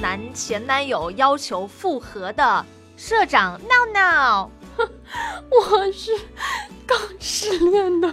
男前男友要求复合的社长闹闹。我是刚失恋的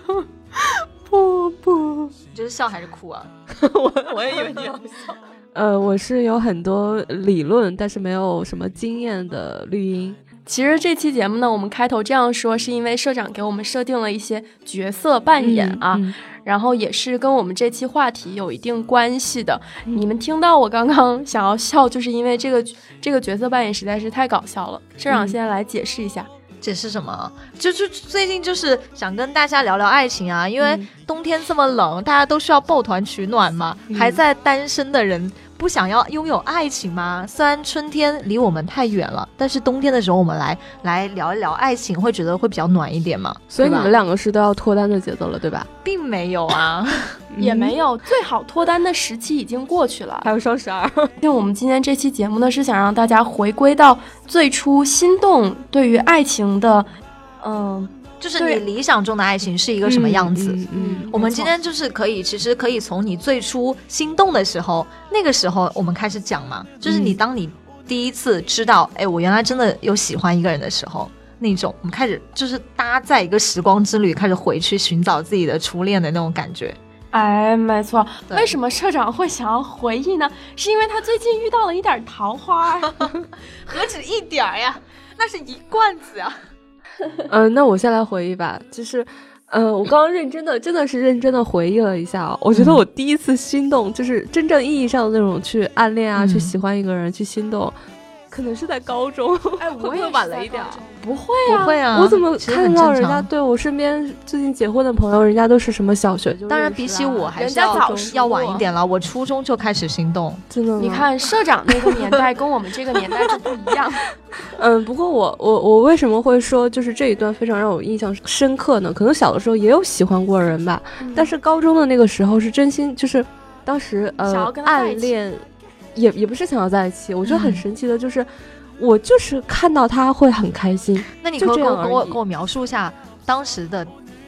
波波。你这是笑还是哭啊？我我也以为你要笑。呃，我是有很多理论，但是没有什么经验的绿茵。其实这期节目呢，我们开头这样说，是因为社长给我们设定了一些角色扮演啊，然后也是跟我们这期话题有一定关系的。你们听到我刚刚想要笑，就是因为这个这个角色扮演实在是太搞笑了。社长现在来解释一下，解释什么？就就最近就是想跟大家聊聊爱情啊，因为冬天这么冷，大家都需要抱团取暖嘛，还在单身的人。不想要拥有爱情吗？虽然春天离我们太远了，但是冬天的时候我们来来聊一聊爱情，会觉得会比较暖一点嘛。所以你们两个是都要脱单的节奏了，对吧？并没有啊，也没有。最好脱单的时期已经过去了，还有双十二。像我们今天这期节目呢，是想让大家回归到最初心动对于爱情的，嗯。就是你理想中的爱情是一个什么样子？嗯，我们今天就是可以，其实可以从你最初心动的时候，那个时候我们开始讲嘛。就是你当你第一次知道，哎，我原来真的有喜欢一个人的时候，那种我们开始就是搭在一个时光之旅，开始回去寻找自己的初恋的那种感觉。哎，没错。为什么社长会想要回忆呢？是因为他最近遇到了一点桃花，何止一点儿呀，那是一罐子呀。嗯，那我先来回忆吧。就是，嗯，我刚刚认真的，真的是认真的回忆了一下啊。我觉得我第一次心动，就是真正意义上的那种去暗恋啊，去喜欢一个人，去心动。可能是在高中，哎，我也晚了一点，不会啊，不会啊，我怎么看到人家对我身边最近结婚的朋友，人家都是什么小学？当然比起我还是要要晚一点了，我初中就开始心动，真的。你看社长那个年代跟我们这个年代就不一样。嗯，不过我我我为什么会说就是这一段非常让我印象深刻呢？可能小的时候也有喜欢过人吧，但是高中的那个时候是真心，就是当时呃暗恋。也也不是想要在一起，我觉得很神奇的，就是我就是看到他会很开心。那你可以跟我跟我跟我描述一下当时的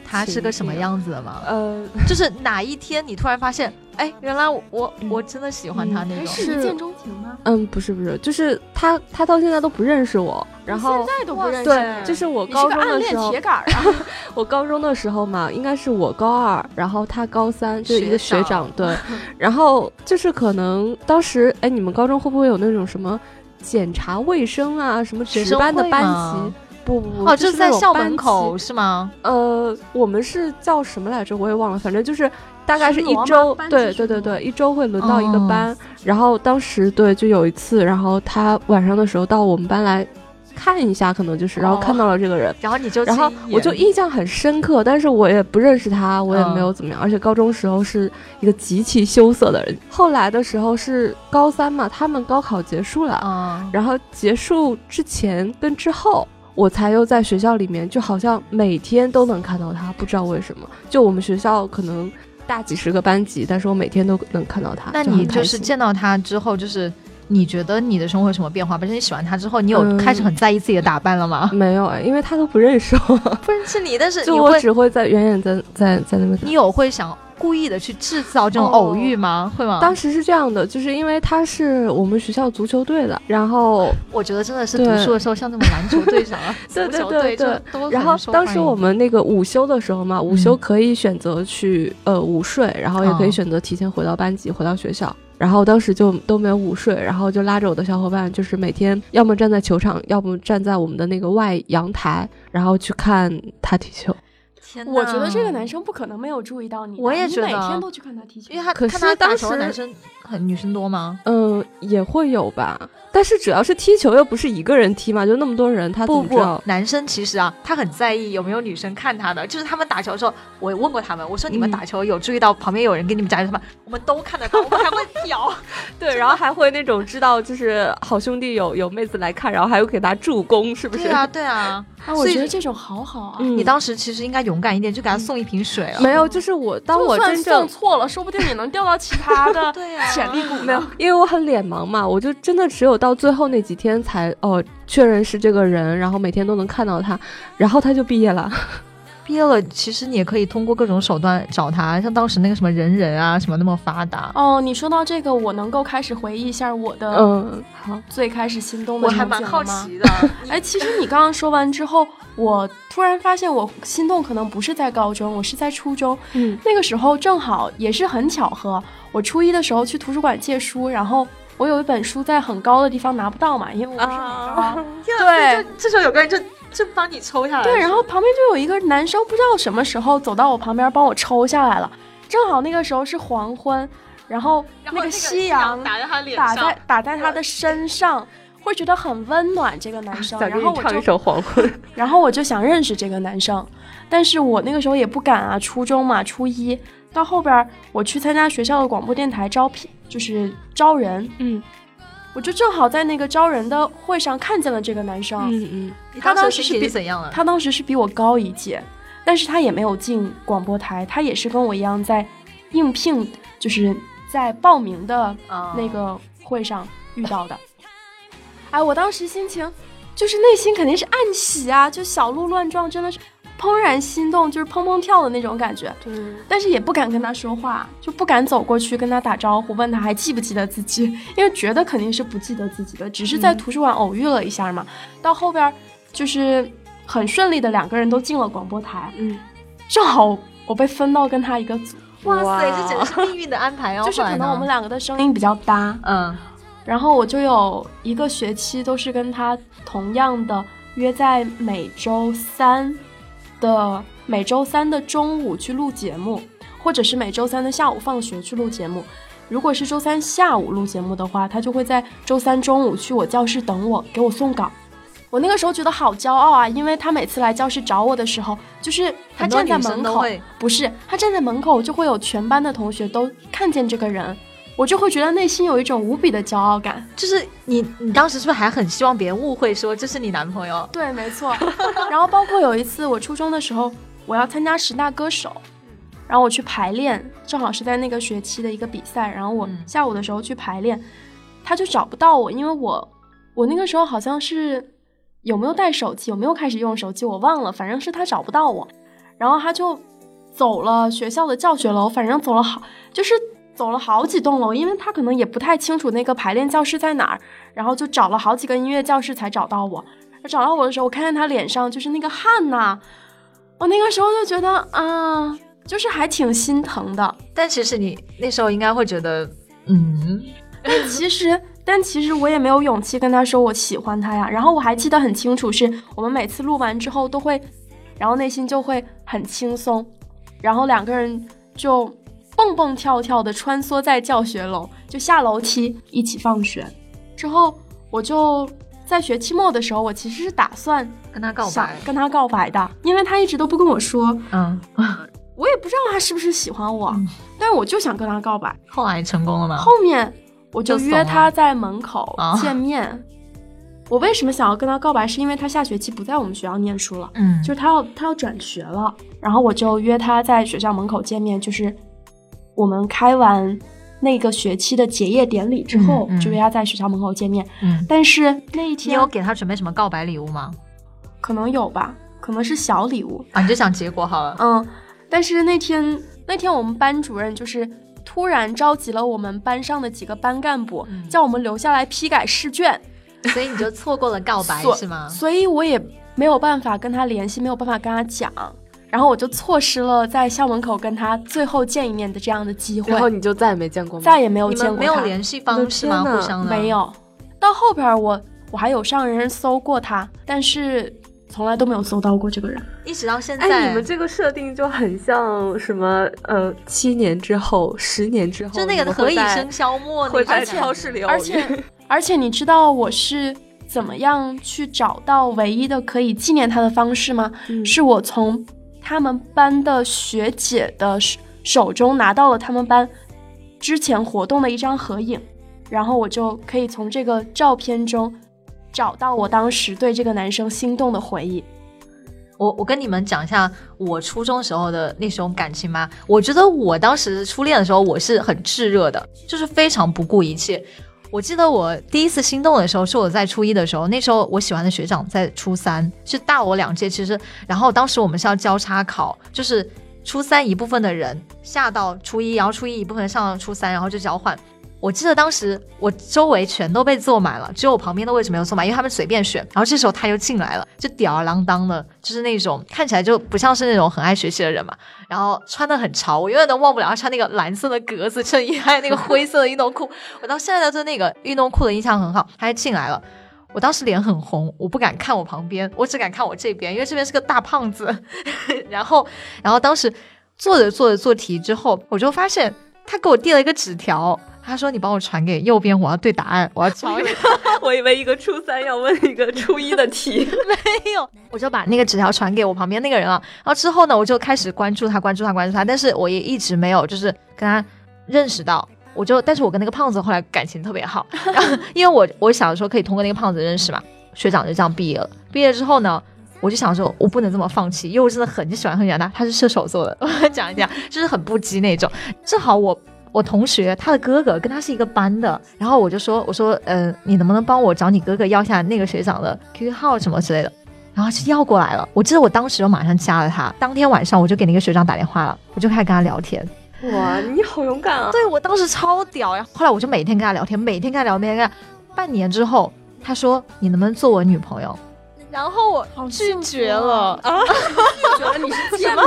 他是个什么样子的吗？呃，就是哪一天你突然发现，哎，原来我我真的喜欢他那种，是一见钟情吗？嗯，不是不是，就是他他到现在都不认识我，然后现在都不认识，对，就是我高中的时候，铁杆啊，我高中的时候嘛，应该是我高二，然后他高三，就是一个学长，对，然后就是可能当时，哎，你们高中会不会有那种什么检查卫生啊，什么值班的班级？不不不，哦，就是在校门口是吗？呃，我们是叫什么来着？我也忘了，反正就是大概是一周，对对对对，一周会轮到一个班。然后当时对，就有一次，然后他晚上的时候到我们班来看一下，可能就是，然后看到了这个人，然后你就，然后我就印象很深刻，但是我也不认识他，我也没有怎么样，而且高中时候是一个极其羞涩的人。后来的时候是高三嘛，他们高考结束了，然后结束之前跟之后。我才又在学校里面，就好像每天都能看到他，不知道为什么。就我们学校可能大几十个班级，但是我每天都能看到他。那你就是见到他之后，就是你觉得你的生活有什么变化？不是你喜欢他之后，你有开始很在意自己的打扮了吗？没有哎，因为他都不认识我，不认识你，但是就我只会在远远在在在那边。你有会想？故意的去制造这种偶遇吗？会吗？当时是这样的，就是因为他是我们学校足球队的，然后我觉得真的是读书的时候像那种篮球队长啊，对对对对，然后当时我们那个午休的时候嘛，午休可以选择去呃午睡，然后也可以选择提前回到班级，回到学校。然后当时就都没有午睡，然后就拉着我的小伙伴，就是每天要么站在球场，要么站在我们的那个外阳台，然后去看他踢球。我觉得这个男生不可能没有注意到你。我也觉得，每天都去看他踢球，因为他可是当时男生很女生多吗？嗯，也会有吧。但是主要是踢球又不是一个人踢嘛，就那么多人，他不不，男生其实啊，他很在意有没有女生看他的。就是他们打球的时候，我问过他们，我说你们打球有注意到旁边有人给你们加油吗？我们都看得到，我们还会屌。对，然后还会那种知道就是好兄弟有有妹子来看，然后还会给他助攻，是不是？对啊，对啊。啊，我觉得这种好好啊！你当时其实应该勇敢一点，就给他送一瓶水了。没有，就是我当我真正送错了，说不定你能钓到其他的 潜力股。没有，因为我很脸盲嘛，我就真的只有到最后那几天才哦确认是这个人，然后每天都能看到他，然后他就毕业了。毕业了，其实你也可以通过各种手段找他，像当时那个什么人人啊，什么那么发达。哦，你说到这个，我能够开始回忆一下我的嗯好最开始心动的我还蛮好？奇的。哎，其实你刚刚说完之后，我突然发现我心动可能不是在高中，我是在初中。嗯，那个时候正好也是很巧合，我初一的时候去图书馆借书，然后我有一本书在很高的地方拿不到嘛，因为我不是很高。对这时候有个人就就帮你抽下来。对，然后旁边就有一个男生，不知道什么时候走到我旁边帮我抽下来了，正好那个时候是黄昏，然后那个夕夕阳打在他脸上打在，打在他的身上，会觉得很温暖。这个男生，想然后我就给你唱一首《黄昏》。然后我就想认识这个男生，但是我那个时候也不敢啊，初中嘛，初一。到后边我去参加学校的广播电台招聘，就是招人，嗯我就正好在那个招人的会上看见了这个男生。嗯嗯，他当时是比怎样了？他当时是比我高一届，但是他也没有进广播台，他也是跟我一样在应聘，就是在报名的哦那个会上遇到的。哎，我当时心情就是内心肯定是暗喜啊，就小鹿乱撞，真的是怦然心动，就是砰砰跳的那种感觉。对，但是也不敢跟他说话，就不敢走过去跟他打招呼，问他还记不记得自己，因为觉得肯定是不记得自己的，只是在图书馆偶遇了一下嘛。到后边儿就是很顺利的两个人都进了广播台，嗯，正好我被分到跟他一个组，哇塞，哇这简直是命运的安排哦！就是可能我们两个的声音比较搭，嗯。然后我就有一个学期都是跟他同样的约在每周三的每周三的中午去录节目，或者是每周三的下午放学去录节目。如果是周三下午录节目的话，他就会在周三中午去我教室等我，给我送稿。我那个时候觉得好骄傲啊，因为他每次来教室找我的时候，就是他站在门口，不是他站在门口，就会有全班的同学都看见这个人，我就会觉得内心有一种无比的骄傲感。就是你，你当时是不是还很希望别人误会说这是你男朋友？对，没错。然后包括有一次我初中的时候，我要参加十大歌手，然后我去排练，正好是在那个学期的一个比赛，然后我嗯下午的时候去排练，他就找不到我，因为我我那个时候好像是有没有带手机，有没有开始用手机，我忘了，反正是他找不到我，然后他就走了学校的教学楼，反正走了好就是。走了好几栋楼，因为他可能也不太清楚那个排练教室在哪儿，然后就找了好几个音乐教室才找到我。找到我的时候，我看见他脸上就是那个汗呐、我那个时候就觉得啊，就是还挺心疼的。但其实你那时候应该会觉得，嗯，但其实，但其实我也没有勇气跟他说我喜欢他呀。然后我还记得很清楚，是我们每次录完之后都会，然后内心就会很轻松，然后两个人就蹦蹦跳跳的穿梭在教学楼，就下楼梯一起放学。之后我就在学期末的时候，我其实是打算跟他告白，跟他告白的，因为他一直都不跟我说，嗯，我也不知道他是不是喜欢我，嗯但是我就想跟他告白。后来成功了吗？后面我就约他在门口啊见面。我为什么想要跟他告白？是因为他下学期不在我们学校念书了，嗯，就是他要他要转学了，然后我就约他在学校门口见面，就是我们开完那个学期的结业典礼之后，嗯嗯就约他在学校门口见面。嗯，但是那一天你天有给他准备什么告白礼物吗？可能有吧，可能是小礼物，啊，你就想结果好了。嗯，但是那天那天我们班主任就是突然召集了我们班上的几个班干部，嗯叫我们留下来批改试卷，所以你就错过了告白是吗？所以我也没有办法跟他联系，没有办法跟他讲，然后我就错失了在校门口跟他最后见一面的这样的机会然，后你就再也没见过吗？再也没有见过他，没有联系方式吗？互相的没。有。到后边我我还有上人人搜过他，但是从来都没有搜到过这个人。一直到现在，哎，你们这个设定就很像什么呃，七年之后、十年之后，就那个何以笙箫默，会在超市里而且而且你知道我是怎么样去找到唯一的可以纪念他的方式吗？嗯是我从他们班的学姐的手中拿到了他们班之前活动的一张合影，然后我就可以从这个照片中找到我当时对这个男生心动的回忆。我我跟你们讲一下我初中时候的那种感情吧。我觉得我当时初恋的时候，我是很炙热的，就是非常不顾一切。我记得我第一次心动的时候是我在初一的时候，那时候我喜欢的学长在初三，是大我两届。其实，然后当时我们是要交叉考，就是初三一部分的人下到初一，然后初一一部分上到初三，然后就交换。我记得当时我周围全都被坐满了，只有我旁边的位置没有坐满，因为他们随便选。然后这时候他又进来了，就吊儿郎当的，就是那种看起来就不像是那种很爱学习的人嘛。然后穿的很潮，我永远都忘不了他穿那个蓝色的格子衬衣，还有那个灰色的运动裤。我到现在对那个运动裤的印象很好。他还进来了，我当时脸很红，我不敢看我旁边，我只敢看我这边，因为这边是个大胖子。然后，然后当时做着做着做题之后，我就发现他给我递了一个纸条。他说：“你帮我传给右边，我要对答案，我要抄。”我以为一个初三要问一个初一的题，没有，我就把那个纸条传给我旁边那个人了。然后之后呢，我就开始关注他，关注他，关注他。但是我也一直没有就是跟他认识到。我就，但是我跟那个胖子后来感情特别好，然 后因为我我小的时候可以通过那个胖子认识嘛。学长就这样毕业了。毕业之后呢，我就想说，我不能这么放弃，因为我真的很喜欢很喜欢他。他是射手座的，我讲一讲，就是很不羁那种。正好我。我同学他的哥哥跟他是一个班的，然后我就说，我说，呃，你能不能帮我找你哥哥要下那个学长的 QQ 号什么之类的？然后就要过来了。我记得我当时就马上加了他，当天晚上我就给那个学长打电话了，我就开始跟他聊天。哇，你好勇敢啊！对我当时超屌呀。后来我就每天跟他聊天，每天跟他聊，每天跟他。半年之后，他说你能不能做我女朋友？然后我拒绝了啊！拒绝了你是贱 吗？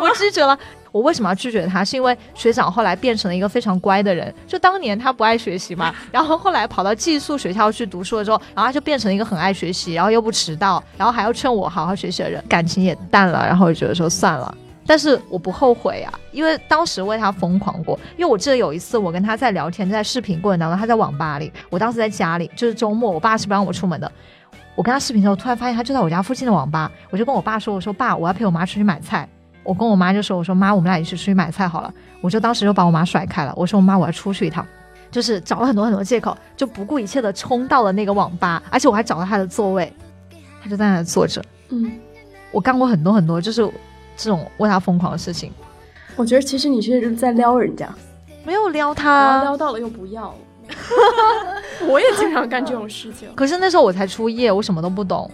我拒绝了。我为什么要拒绝他？是因为学长后来变成了一个非常乖的人。就当年他不爱学习嘛，然后后来跑到寄宿学校去读书了之后，然后他就变成了一个很爱学习，然后又不迟到，然后还要劝我好好学习的人，感情也淡了。然后我觉得说算了，但是我不后悔啊，因为当时为他疯狂过。因为我记得有一次我跟他在聊天，在视频过程当中，他在网吧里，我当时在家里，就是周末，我爸是不让我出门的。我跟他视频的时候，突然发现他就在我家附近的网吧，我就跟我爸说：“我说爸，我要陪我妈出去买菜。”我跟我妈就说：“我说妈，我们俩一起出去买菜好了。”我就当时就把我妈甩开了。我说：“我妈，我要出去一趟。”就是找了很多很多借口，就不顾一切的冲到了那个网吧，而且我还找到他的座位，他就在那坐着。嗯，我干过很多很多就是这种为他疯狂的事情。我觉得其实你是在撩人家，没有撩他，撩到了又不要。我也经常干这种事情。可是那时候我才初一，我什么都不懂。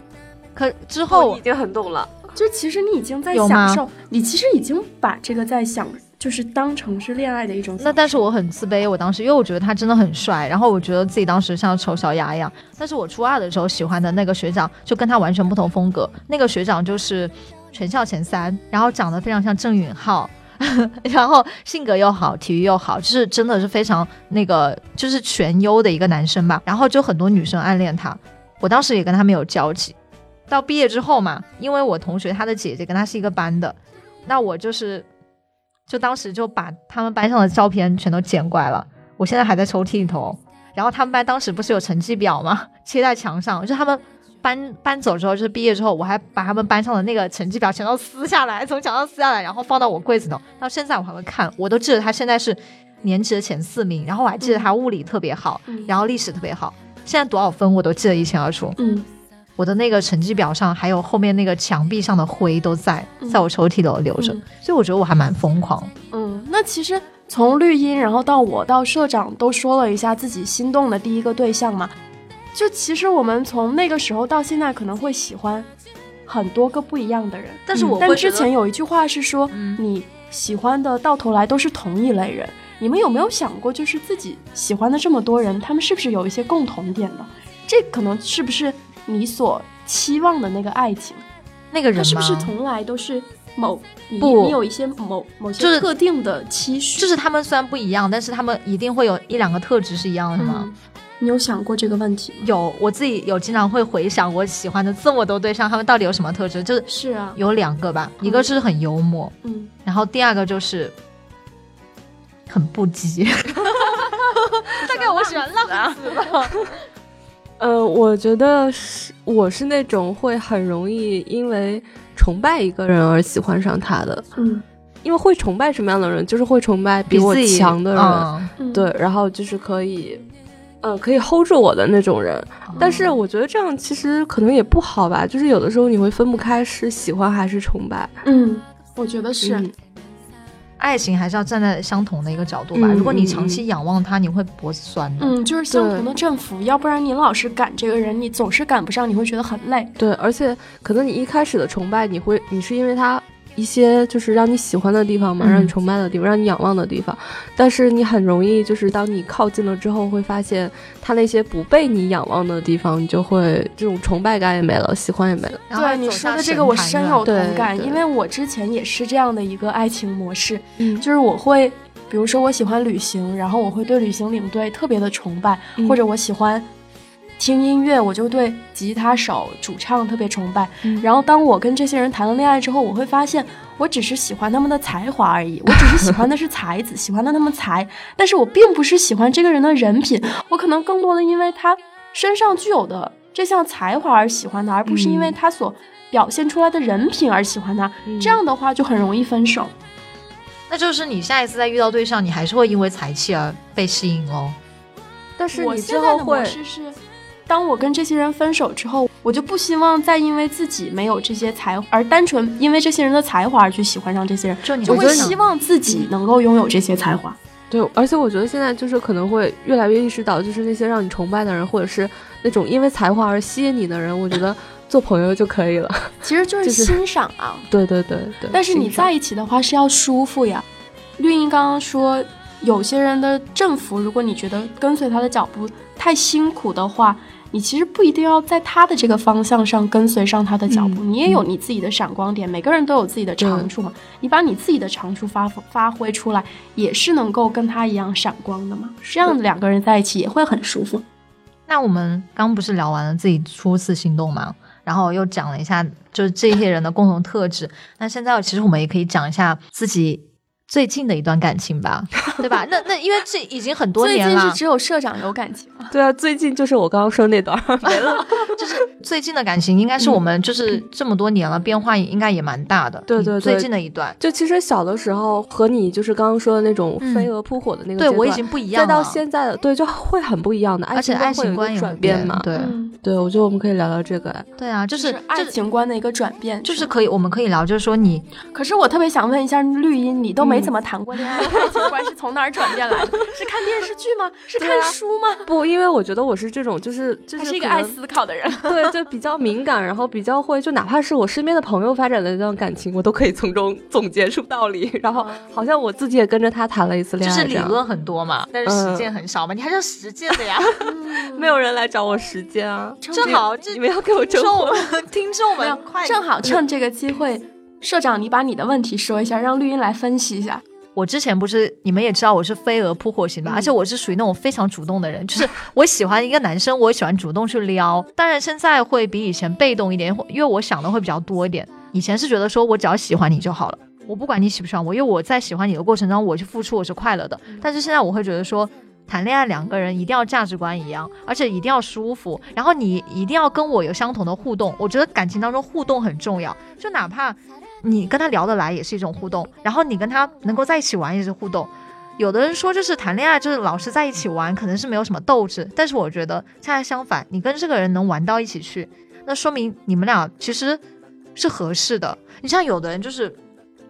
可之后已经很懂了。就其实你已经在享受，你其实已经把这个在享，就是当成是恋爱的一种。那但是我很自卑，我当时因为我觉得他真的很帅，然后我觉得自己当时像丑小鸭一样。但是我初二的时候喜欢的那个学长就跟他完全不同风格，那个学长就是全校前三，然后长得非常像郑允浩，然后性格又好，体育又好，就是真的是非常那个就是全优的一个男生吧。然后就很多女生暗恋他，我当时也跟他没有交集。到毕业之后嘛，因为我同学他的姐姐跟他是一个班的，那我就是，就当时就把他们班上的照片全都捡过来了，我现在还在抽屉里头。然后他们班当时不是有成绩表吗？贴在墙上，就他们搬搬走之后，就是毕业之后，我还把他们班上的那个成绩表全都撕下来，从墙上撕下来，然后放到我柜子头。到现在我还会看，我都记得他现在是年级的前四名，然后我还记得他物理特别好，然后历史特别好，现在多少分我都记得一清二楚。嗯。我的那个成绩表上，还有后面那个墙壁上的灰都在，在我抽屉里留着，所以我觉得我还蛮疯狂。嗯，那其实从绿茵，然后到我到社长都说了一下自己心动的第一个对象嘛，就其实我们从那个时候到现在可能会喜欢很多个不一样的人，但是我但之前有一句话是说，你喜欢的到头来都是同一类人。你们有没有想过，就是自己喜欢的这么多人，他们是不是有一些共同点呢？这可能是不是？你所期望的那个爱情，那个人是不是从来都是某不？你有一些某某些特定的期许，就是他们虽然不一样，但是他们一定会有一两个特质是一样的吗？你有想过这个问题吗？有，我自己有经常会回想我喜欢的这么多对象，他们到底有什么特质？就是是啊，有两个吧，一个是很幽默，嗯，然后第二个就是很不羁，大概我喜欢浪子吧。呃，我觉得是，我是那种会很容易因为崇拜一个人而喜欢上他的。嗯，因为会崇拜什么样的人，就是会崇拜比我强的人。对，然后就是可以，呃，可以 hold 住我的那种人。但是我觉得这样其实可能也不好吧，就是有的时候你会分不开是喜欢还是崇拜。嗯，我觉得是。爱情还是要站在相同的一个角度吧。如果你长期仰望他，你会脖子酸的。嗯，就是相同的振幅，要不然你老是赶这个人，你总是赶不上，你会觉得很累。对，而且可能你一开始的崇拜，你会，你是因为他。一些就是让你喜欢的地方嘛，让你崇拜的地方，让你仰望的地方。但是你很容易就是当你靠近了之后，会发现他那些不被你仰望的地方，你就会这种崇拜感也没了，喜欢也没了。对你说的这个我深有同感，因为我之前也是这样的一个爱情模式，嗯，就是我会，比如说我喜欢旅行，然后我会对旅行领队特别的崇拜，或者我喜欢。听音乐，我就对吉他手、主唱特别崇拜。然后，当我跟这些人谈了恋爱之后，我会发现，我只是喜欢他们的才华而已。我只是喜欢的是才子，喜欢的他们才，但是我并不是喜欢这个人的人品。我可能更多的因为他身上具有的这项才华而喜欢他，而不是因为他所表现出来的人品而喜欢他。这样的话就很容易分手。那就是你下一次再遇到对象，你还是会因为才气而被吸引哦。但是你之后会。当我跟这些人分手之后，我就不希望再因为自己没有这些才，而单纯因为这些人的才华而去喜欢上这些人。就你会希望自己能够拥有这些才华。对，而且我觉得现在就是可能会越来越意识到，就是那些让你崇拜的人，或者是那种因为才华而吸引你的人，我觉得做朋友就可以了。其实就是 欣赏啊。对对对对。但是你在一起的话是要舒服呀。绿茵刚刚说，有些人的政府，如果你觉得跟随他的脚步太辛苦的话。你其实不一定要在他的这个方向上跟随上他的脚步，你也有你自己的闪光点。每个人都有自己的长处嘛，你把你自己的长处发发挥出来，也是能够跟他一样闪光的嘛。这样两个人在一起也会很舒服。那我们刚不是聊完了自己初次心动吗？然后又讲了一下就是这些人的共同特质。那现在其实我们也可以讲一下自己。最近的一段感情吧，对吧？那那因为这已经很多年了，最近是只有社长有感情对啊，最近就是我刚刚说那段 没了，就是最近的感情应该是我们就是这么多年了，变化应该也蛮大的。对对，最近的一段，就其实小的时候和你就是刚刚说的那种飞蛾扑火的那个，对我已经不一样了。再到现在的，对，就会很不一样的，而且爱情观也转变嘛。对对，我觉得我们可以聊聊这个。对啊，就是爱情观的一个转变，就是可以，我们可以聊，就是说你，可是我特别想问一下绿茵，你都没怎么谈过恋爱。爱情观是从哪儿转变来的？是看电视剧吗？是看书吗？不，因为我觉得我是这种，就是就是一个爱思考的人。对，就比较敏感，然后比较会，就哪怕是我身边的朋友发展的这段感情，我都可以从中总结出道理。然后好像我自己也跟着他谈了一次恋爱，就是理论很多嘛，但是实践很少嘛。你还是要实践的呀，没有人来找我实践啊。正好你们要给我争我们听众们，正好趁这个机会，社长你把你的问题说一下，让绿茵来分析一下。我之前不是你们也知道我是飞蛾扑火型的，而且我是属于那种非常主动的人，就是我喜欢一个男生，我喜欢主动去撩。当然现在会比以前被动一点，因为我想的会比较多一点。以前是觉得说我只要喜欢你就好了，我不管你喜不喜欢我，因为我在喜欢你的过程中，我去付出我是快乐的。但是现在我会觉得说，谈恋爱两个人一定要价值观一样，而且一定要舒服，然后你一定要跟我有相同的互动。我觉得感情当中互动很重要，就哪怕。你跟他聊得来也是一种互动，然后你跟他能够在一起玩也是互动。有的人说就是谈恋爱就是老是在一起玩，可能是没有什么斗志。但是我觉得恰恰相反，你跟这个人能玩到一起去，那说明你们俩其实是合适的。你像有的人就是，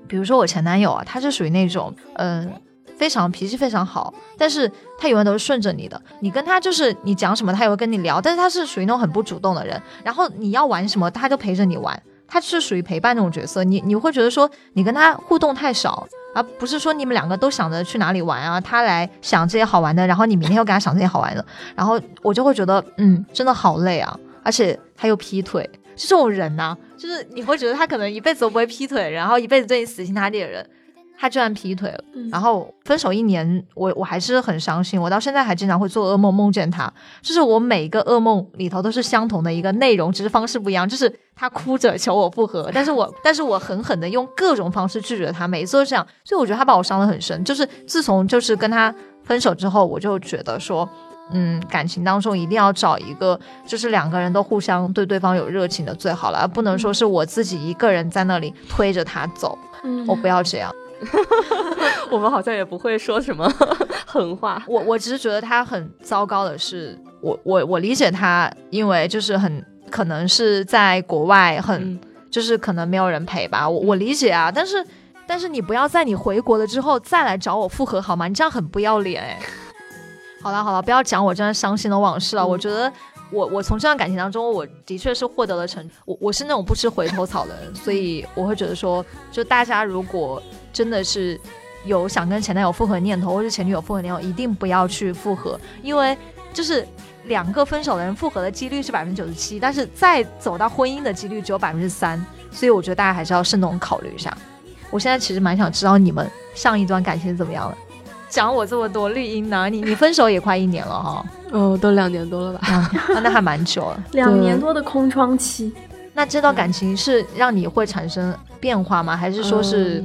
比如说我前男友啊，他是属于那种嗯非常脾气非常好，但是他永远都是顺着你的。你跟他就是你讲什么他也会跟你聊，但是他是属于那种很不主动的人。然后你要玩什么，他就陪着你玩。他是属于陪伴那种角色，你你会觉得说你跟他互动太少，而不是说你们两个都想着去哪里玩啊，他来想这些好玩的，然后你明天又给他想这些好玩的，然后我就会觉得，嗯，真的好累啊，而且他又劈腿，就这种人呐，就是你会觉得他可能一辈子都不会劈腿，然后一辈子对你死心塌地的人。他居然劈腿了，然后分手一年，我我还是很伤心，我到现在还经常会做噩梦，梦见他，就是我每一个噩梦里头都是相同的一个内容，只是方式不一样，就是他哭着求我复合，但是我但是我狠狠的用各种方式拒绝他，每一次都这样，所以我觉得他把我伤得很深，就是自从就是跟他分手之后，我就觉得说，嗯，感情当中一定要找一个就是两个人都互相对对方有热情的最好了，而不能说是我自己一个人在那里推着他走，我不要这样。我们好像也不会说什么 狠话。我我只是觉得他很糟糕的是，我我我理解他，因为就是很可能是在国外，很就是可能没有人陪吧。我我理解啊，但是但是你不要在你回国了之后再来找我复合好吗？你这样很不要脸哎。好了好了，不要讲我这段伤心的往事了。我觉得我我从这段感情当中，我的确是获得了成。我我是那种不吃回头草的人，所以我会觉得说，就大家如果真的是有想跟前男友复合念头，或是前女友复合念头，一定不要去复合，因为就是两个分手的人复合的几率是百分之九十七，但是再走到婚姻的几率只有百分之三，所以我觉得大家还是要慎重考虑一下。我现在其实蛮想知道你们上一段感情怎么样了。讲我这么多绿茵呢？你你分手也快一年了哈，哦，都两年多了吧？那还蛮久了，两年多的空窗期。那这段感情是让你会产生变化吗？还是说是？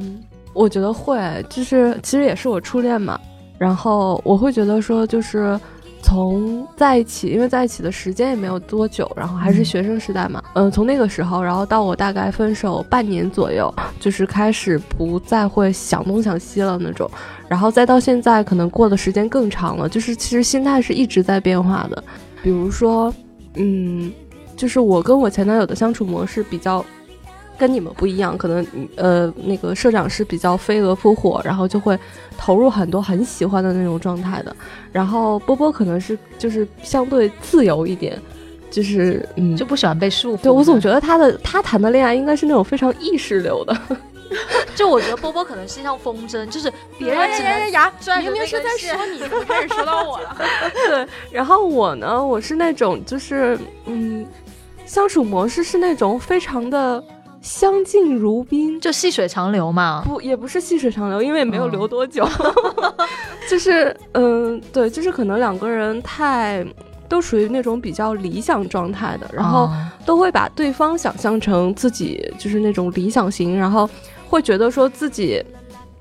我觉得会，就是其实也是我初恋嘛。然后我会觉得说，就是从在一起，因为在一起的时间也没有多久，然后还是学生时代嘛。嗯，从那个时候，然后到我大概分手半年左右，就是开始不再会想东想西了那种。然后再到现在，可能过的时间更长了，就是其实心态是一直在变化的。比如说，嗯，就是我跟我前男友的相处模式比较跟你们不一样，可能呃那个社长是比较飞蛾扑火，然后就会投入很多很喜欢的那种状态的。然后波波可能是就是相对自由一点，就是嗯就不喜欢被束缚。对我总觉得他的他谈的恋爱应该是那种非常意识流的。就我觉得波波可能是像风筝，就是别人只能呀，明明是在说你，怎么开始说到我了？对，然后我呢，我是那种就是嗯，相处模式是那种非常的相敬如宾，就细水长流嘛。不，也不是细水长流，因为没有流多久。就是嗯，对，就是可能两个人太都属于那种比较理想状态的，然后都会把对方想象成自己就是那种理想型，然后。会觉得说自己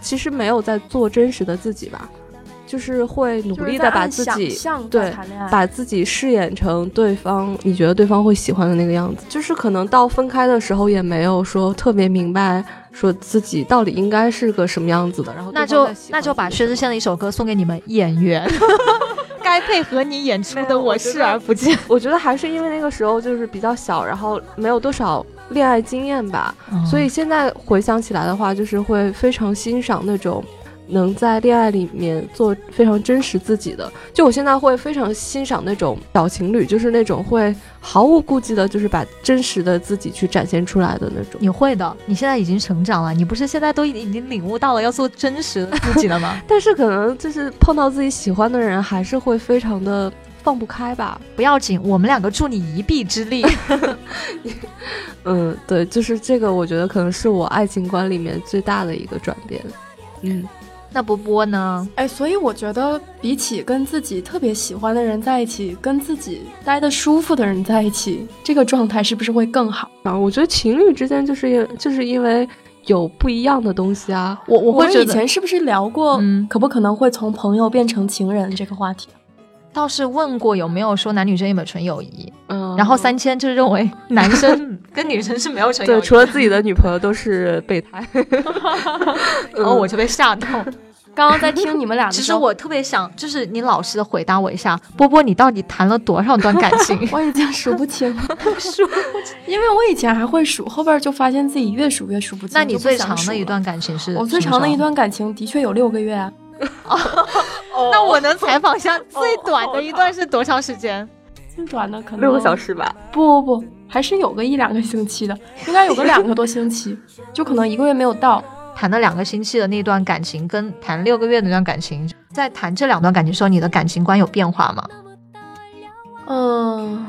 其实没有在做真实的自己吧，就是会努力的把自己对把自己饰演成对方你觉得对方会喜欢的那个样子，就是可能到分开的时候也没有说特别明白说自己到底应该是个什么样子的，然后那就那就把薛之谦的一首歌送给你们演员，该配合你演出的我视而不见。我觉得还是因为那个时候就是比较小，然后没有多少。恋爱经验吧，所以现在回想起来的话，就是会非常欣赏那种能在恋爱里面做非常真实自己的。就我现在会非常欣赏那种小情侣，就是那种会毫无顾忌的，就是把真实的自己去展现出来的那种。你会的，你现在已经成长了，你不是现在都已经领悟到了要做真实的自己了吗？但是可能就是碰到自己喜欢的人，还是会非常的。放不开吧？不要紧，我们两个助你一臂之力。嗯，对，就是这个，我觉得可能是我爱情观里面最大的一个转变。嗯，那波波呢？哎，所以我觉得，比起跟自己特别喜欢的人在一起，跟自己待的舒服的人在一起，这个状态是不是会更好啊？我觉得情侣之间就是就是因为有不一样的东西啊。我我会以前是不是聊过，可不可能会从朋友变成情人这个话题？倒是问过有没有说男女生有没有纯友谊，嗯，然后三千就认为 男生跟女生是没有纯友谊，对，除了自己的女朋友都是备胎，然 后我就被吓到。刚刚在听你们俩，其实我特别想，就是你老实的回答我一下，波波，你到底谈了多少段感情？我已经数不清了，数不清，因为我以前还会数，后边就发现自己越数越数不清。那你最长的一段感情是？我最长的一段感情的确有六个月。那我能采访一下最短的一段是多长时间？最短的可能六个小时吧。不不不，还是有个一两个星期的，应该有个两个多星期，就可能一个月没有到。谈了两个星期的那段感情，跟谈六个月那段感情，在谈这两段感情时候，你的感情观有变化吗？嗯，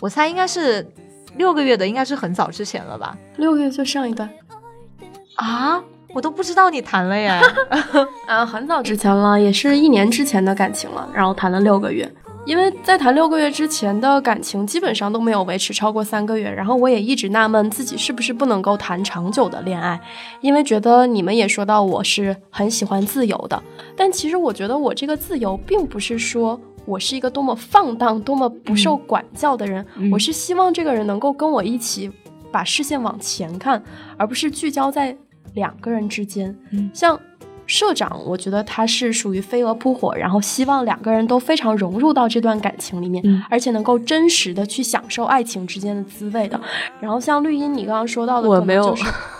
我猜应该是六个月的，应该是很早之前了吧？六个月就上一段啊？我都不知道你谈了呀，嗯，很早之前了，也是一年之前的感情了，然后谈了六个月。因为在谈六个月之前的感情，基本上都没有维持超过三个月。然后我也一直纳闷自己是不是不能够谈长久的恋爱，因为觉得你们也说到我是很喜欢自由的，但其实我觉得我这个自由并不是说我是一个多么放荡、多么不受管教的人，我是希望这个人能够跟我一起把视线往前看，而不是聚焦在。两个人之间，像社长，我觉得他是属于飞蛾扑火，然后希望两个人都非常融入到这段感情里面，而且能够真实的去享受爱情之间的滋味的。然后像绿茵，你刚刚说到的，我没有，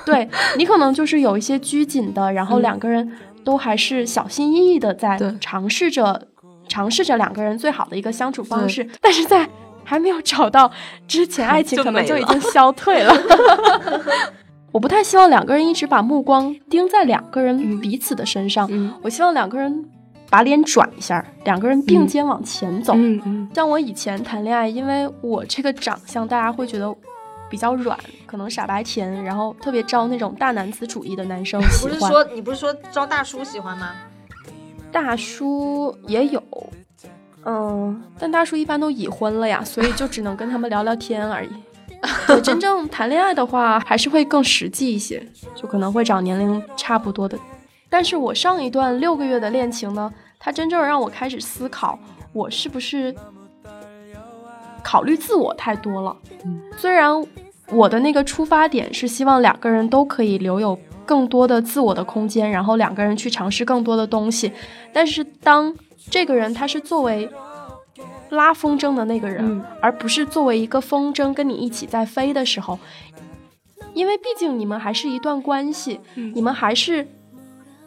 对你可能就是有一些拘谨的，然后两个人都还是小心翼翼的在尝试着尝试着两个人最好的一个相处方式，但是在还没有找到之前，爱情可能就已经消退了。我不太希望两个人一直把目光盯在两个人彼此的身上，我希望两个人把脸转一下，两个人并肩往前走。像我以前谈恋爱，因为我这个长相，大家会觉得比较软，可能傻白甜，然后特别招那种大男子主义的男生 喜欢。不是说你不是说招大叔喜欢吗？大叔也有，嗯，但大叔一般都已婚了呀，所以就只能跟他们聊聊天而已。真正谈恋爱的话，还是会更实际一些，就可能会找年龄差不多的。但是我上一段六个月的恋情呢，它真正让我开始思考，我是不是考虑自我太多了。虽然我的那个出发点是希望两个人都可以留有更多的自我的空间，然后两个人去尝试更多的东西，但是当这个人他是作为。拉风筝的那个人，而不是作为一个风筝跟你一起在飞的时候，因为毕竟你们还是一段关系，你们还是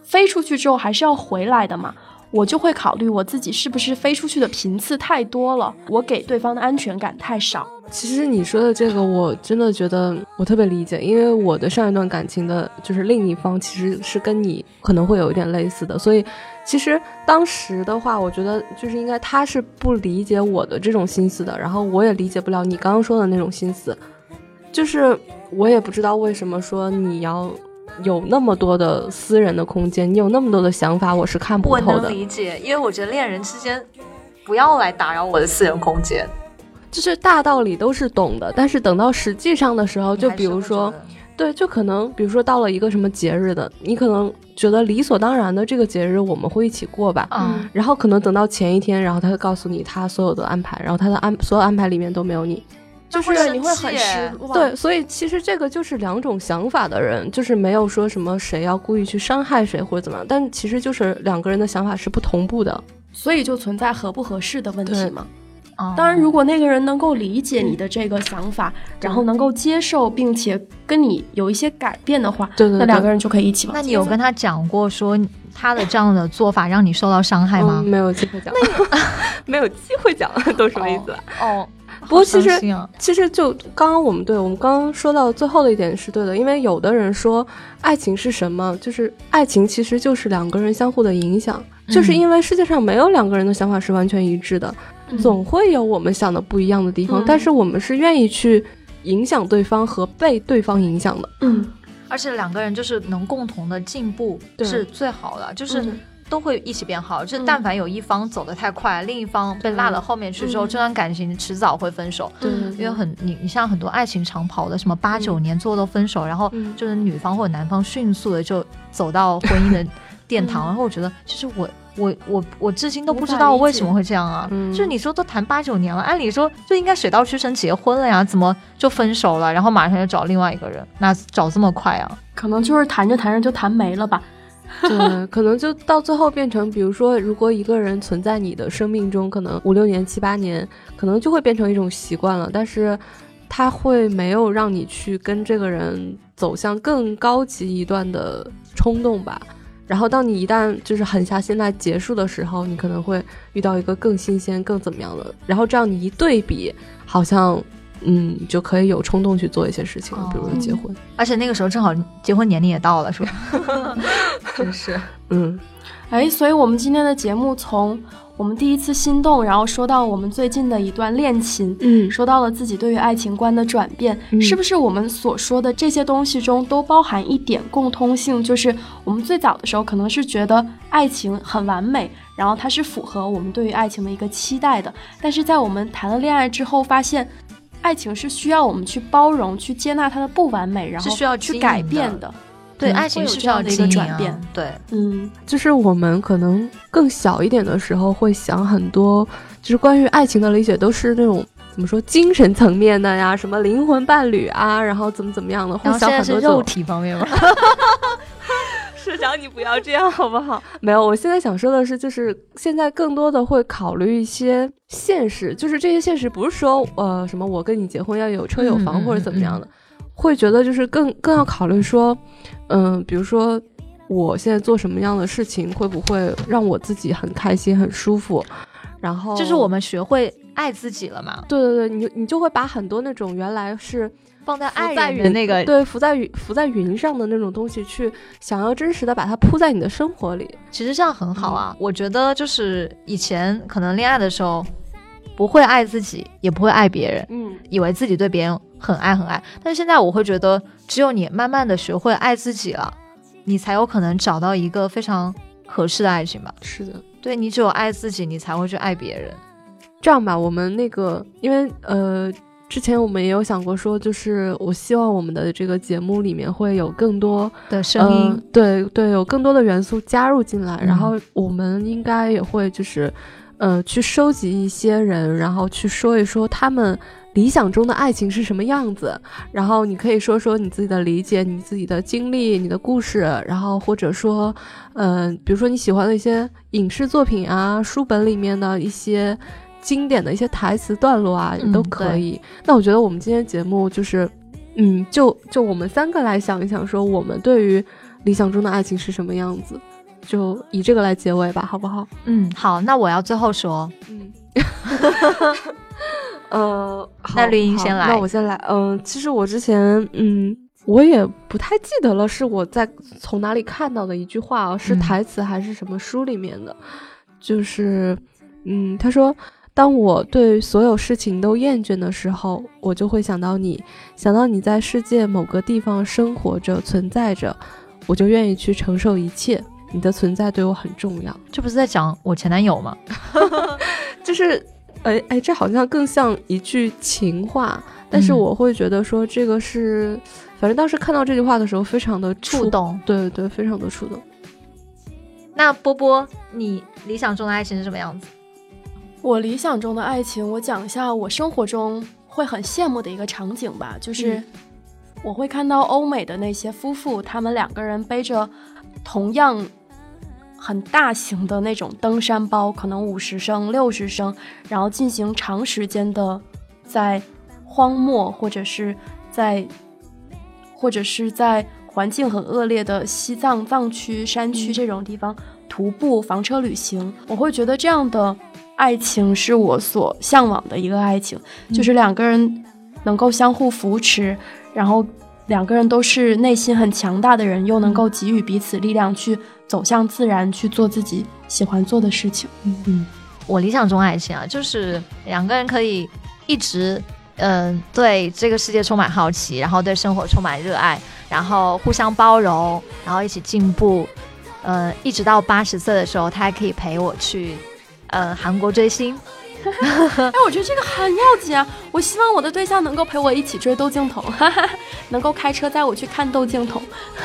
飞出去之后还是要回来的嘛。我就会考虑我自己是不是飞出去的频次太多了，我给对方的安全感太少。其实你说的这个，我真的觉得我特别理解，因为我的上一段感情的就是另一方其实是跟你可能会有一点类似的，所以。其实当时的话，我觉得就是应该他是不理解我的这种心思的，然后我也理解不了你刚刚说的那种心思，就是我也不知道为什么说你要有那么多的私人的空间，你有那么多的想法，我是看不透的。我能理解，因为我觉得恋人之间不要来打扰我的私人空间，就是大道理都是懂的，但是等到实际上的时候，就比如说。对，就可能比如说到了一个什么节日的，你可能觉得理所当然的这个节日我们会一起过吧，嗯，然后可能等到前一天，然后他会告诉你他所有的安排，然后他的安所有安排里面都没有你，就是你会很失望。对，所以其实这个就是两种想法的人，就是没有说什么谁要故意去伤害谁或者怎么样，但其实就是两个人的想法是不同步的，所以就存在合不合适的问题嘛。当然，如果那个人能够理解你的这个想法，然后能够接受，并且跟你有一些改变的话，那两个人就可以一起。那你有跟他讲过说他的这样的做法让你受到伤害吗？没有机会讲，没有机会讲，都什么意思？哦，不过其实其实就刚刚我们对我们刚刚说到最后的一点是对的，因为有的人说爱情是什么？就是爱情其实就是两个人相互的影响，就是因为世界上没有两个人的想法是完全一致的。总会有我们想的不一样的地方，但是我们是愿意去影响对方和被对方影响的。嗯，而且两个人就是能共同的进步是最好的，就是都会一起变好。就但凡有一方走得太快，另一方被落了后面去之后，这段感情迟早会分手。对，因为很你你像很多爱情长跑的，什么八九年最后都分手，然后就是女方或者男方迅速的就走到婚姻的殿堂。然后我觉得，其实我。我我我至今都不知道为什么会这样啊！就是你说都谈八九年了，按理说就应该水到渠成结婚了呀，怎么就分手了？然后马上就找另外一个人，那找这么快啊？可能就是谈着谈着就谈没了吧？对，可能就到最后变成，比如说，如果一个人存在你的生命中，可能五六年、七八年，可能就会变成一种习惯了。但是，他会没有让你去跟这个人走向更高级一段的冲动吧？然后，当你一旦就是狠下心来结束的时候，你可能会遇到一个更新鲜、更怎么样的。然后这样你一对比，好像嗯，就可以有冲动去做一些事情了，比如说结婚。而且那个时候正好结婚年龄也到了，是吧？真是，嗯，哎，所以我们今天的节目从。我们第一次心动，然后说到我们最近的一段恋情，嗯，说到了自己对于爱情观的转变，是不是我们所说的这些东西中都包含一点共通性？就是我们最早的时候可能是觉得爱情很完美，然后它是符合我们对于爱情的一个期待的，但是在我们谈了恋爱之后，发现爱情是需要我们去包容、去接纳它的不完美，然后是需要去改变的。对，爱情是这样的一个转变。对，嗯，就是我们可能更小一点的时候会想很多，就是关于爱情的理解都是那种怎么说精神层面的呀，什么灵魂伴侣啊，然后怎么怎么样的，会想很多肉体方面吗？社长，你不要这样好不好？没有，我现在想说的是，就是现在更多的会考虑一些现实，就是这些现实不是说呃什么我跟你结婚要有车有房或者怎么样的，会觉得就是更更要考虑说，嗯，比如说我现在做什么样的事情会不会让我自己很开心很舒服，然后就是我们学会爱自己了嘛？对对对，你你就会把很多那种原来是。放在爱人的那个对浮在云浮在云上的那种东西，去想要真实的把它铺在你的生活里，其实这样很好啊。我觉得就是以前可能恋爱的时候不会爱自己，也不会爱别人，嗯，以为自己对别人很爱很爱。但是现在我会觉得，只有你慢慢的学会爱自己了，你才有可能找到一个非常合适的爱情吧。是的，对你只有爱自己，你才会去爱别人。这样吧，我们那个因为呃。之前我们也有想过说，就是我希望我们的这个节目里面会有更多的声音，对对，有更多的元素加入进来。然后我们应该也会就是，呃，去收集一些人，然后去说一说他们理想中的爱情是什么样子。然后你可以说说你自己的理解、你自己的经历、你的故事，然后或者说，嗯，比如说你喜欢的一些影视作品啊、书本里面的一些。经典的一些台词段落啊，都可以。那我觉得我们今天节目就是，嗯，就就我们三个来想一想，说我们对于理想中的爱情是什么样子，就以这个来结尾吧，好不好？嗯，好。那我要最后说，嗯，呃，那绿茵先来，那我先来。嗯，其实我之前，嗯，我也不太记得了，是我在从哪里看到的一句话啊，是台词还是什么书里面的？就是，嗯，他说。当我对所有事情都厌倦的时候，我就会想到你，想到你在世界某个地方生活着、存在着，我就愿意去承受一切。你的存在对我很重要。这不是在讲我前男友吗？就是，哎哎，这好像更像一句情话。但是我会觉得说这个是，反正当时看到这句话的时候，非常的触动。对对，非常的触动。那波波，你理想中的爱情是什么样子？我理想中的爱情，我讲一下我生活中会很羡慕的一个场景吧，就是我会看到欧美的那些夫妇，他们两个人背着同样很大型的那种登山包，可能五十升、六十升，然后进行长时间的在荒漠或者是在或者是在环境很恶劣的西藏藏区山区这种地方徒步房车旅行，我会觉得这样的。爱情是我所向往的一个爱情，就是两个人能够相互扶持，然后两个人都是内心很强大的人，又能够给予彼此力量，去走向自然，去做自己喜欢做的事情。嗯嗯，我理想中爱情啊，就是两个人可以一直，嗯，对这个世界充满好奇，然后对生活充满热爱，然后互相包容，然后一起进步，嗯，一直到八十岁的时候，他还可以陪我去。呃，韩国追星，哎，我觉得这个很要紧啊！我希望我的对象能够陪我一起追窦靖童，能够开车带我去看窦靖童。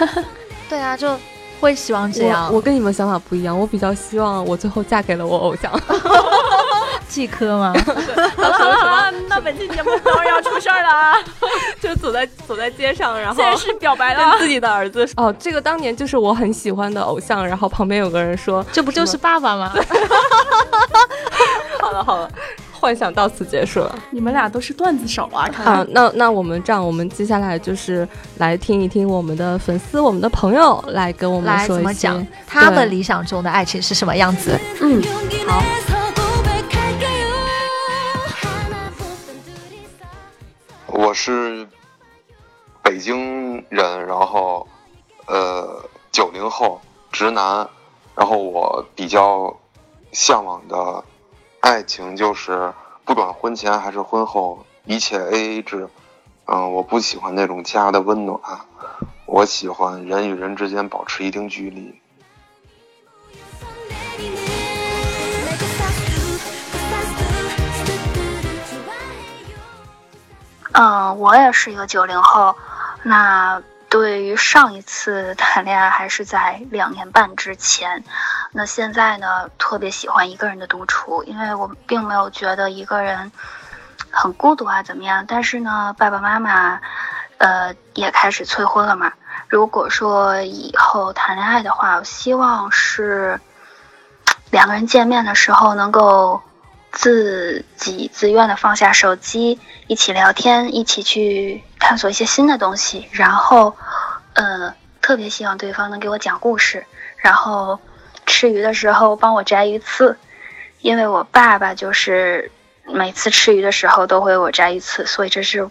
对啊，就会希望这样。我跟你们想法不一样，我比较希望我最后嫁给了我偶像。季科吗？好了好了好了，那本期节目当然要出事儿了啊，就走在走在街上，然后现实表白了自己的儿子。哦，这个当年就是我很喜欢的偶像，然后旁边有个人说：“这不就是爸爸吗？” 好了好了，幻想到此结束了。你们俩都是段子手啊！啊，那那我们这样，我们接下来就是来听一听我们的粉丝、我们的朋友来跟我们说一些他们理想中的爱情是什么样子。嗯，好。我是北京人，然后呃九零后直男，然后我比较向往的爱情就是不管婚前还是婚后一切 A A 制，嗯，我不喜欢那种家的温暖，我喜欢人与人之间保持一定距离。嗯，我也是一个九零后。那对于上一次谈恋爱还是在两年半之前。那现在呢，特别喜欢一个人的独处，因为我并没有觉得一个人很孤独啊怎么样。但是呢，爸爸妈妈，呃，也开始催婚了嘛。如果说以后谈恋爱的话，我希望是两个人见面的时候能够自己自愿的放下手机，一起聊天，一起去探索一些新的东西。然后，呃，特别希望对方能给我讲故事，然后吃鱼的时候帮我摘鱼刺，因为我爸爸就是每次吃鱼的时候都会我摘鱼刺，所以这是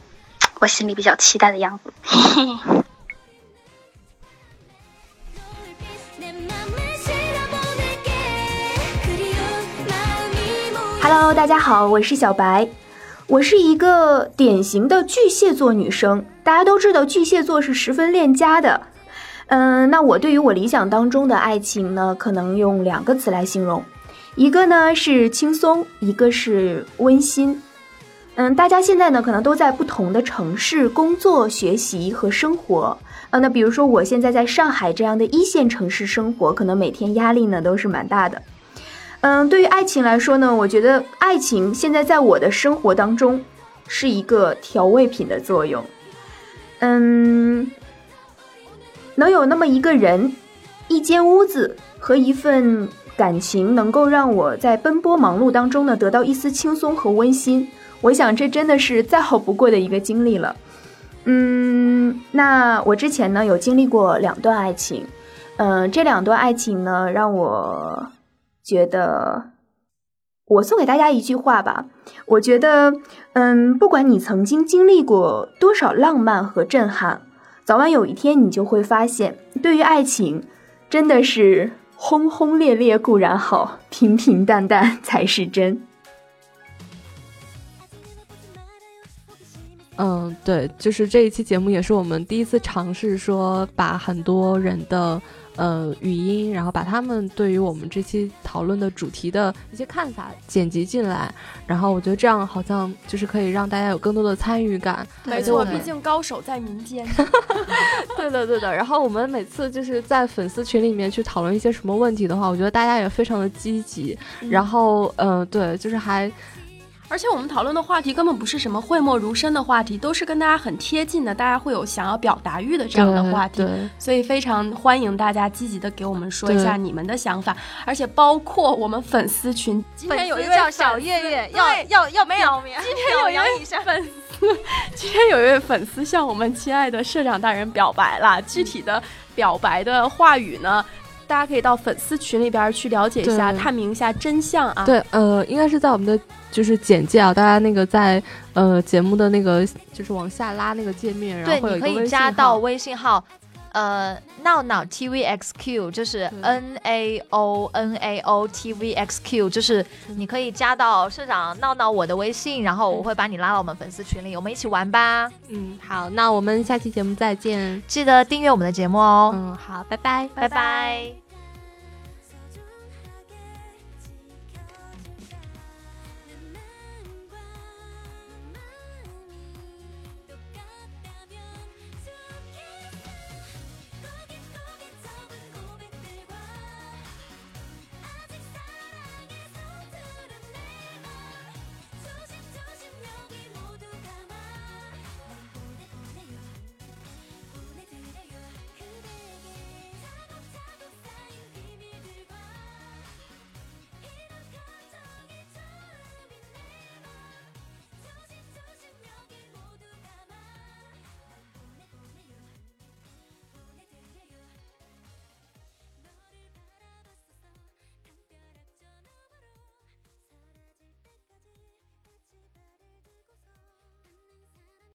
我心里比较期待的样子。Hello，大家好，我是小白，我是一个典型的巨蟹座女生。大家都知道巨蟹座是十分恋家的，嗯，那我对于我理想当中的爱情呢，可能用两个词来形容，一个呢是轻松，一个是温馨。嗯，大家现在呢可能都在不同的城市工作、学习和生活啊。那比如说我现在在上海这样的一线城市生活，可能每天压力呢都是蛮大的。嗯，对于爱情来说呢，我觉得爱情现在在我的生活当中是一个调味品的作用。嗯，能有那么一个人、一间屋子和一份感情，能够让我在奔波忙碌当中呢得到一丝轻松和温馨，我想这真的是再好不过的一个经历了。嗯，那我之前呢有经历过两段爱情，嗯，这两段爱情呢让我。觉得，我送给大家一句话吧。我觉得，嗯，不管你曾经经历过多少浪漫和震撼，早晚有一天你就会发现，对于爱情，真的是轰轰烈烈固然好，平平淡淡才是真。嗯，对，就是这一期节目也是我们第一次尝试说把很多人的。呃，语音，然后把他们对于我们这期讨论的主题的一些看法剪辑进来，然后我觉得这样好像就是可以让大家有更多的参与感。没错，毕竟高手在民间。对的，对的。然后我们每次就是在粉丝群里面去讨论一些什么问题的话，我觉得大家也非常的积极。然后，嗯，对，就是还。而且我们讨论的话题根本不是什么讳莫如深的话题，都是跟大家很贴近的，大家会有想要表达欲的这样的话题，所以非常欢迎大家积极的给我们说一下你们的想法，而且包括我们粉丝群，今天有一位叫小月月，要要要表明，今天有一位粉丝，今天有一位粉丝向我们亲爱的社长大人表白了，具体的表白的话语呢？大家可以到粉丝群里边去了解一下，探明一下真相啊！对，呃，应该是在我们的就是简介啊，大家那个在呃节目的那个就是往下拉那个界面，然后对，你可以加到微信号。呃，闹闹 T V X Q 就是 N A O N A O T V X Q，就是你可以加到社长闹闹我的微信，然后我会把你拉到我们粉丝群里，我们一起玩吧。嗯，好，那我们下期节目再见，记得订阅我们的节目哦。嗯，好，拜拜，拜拜。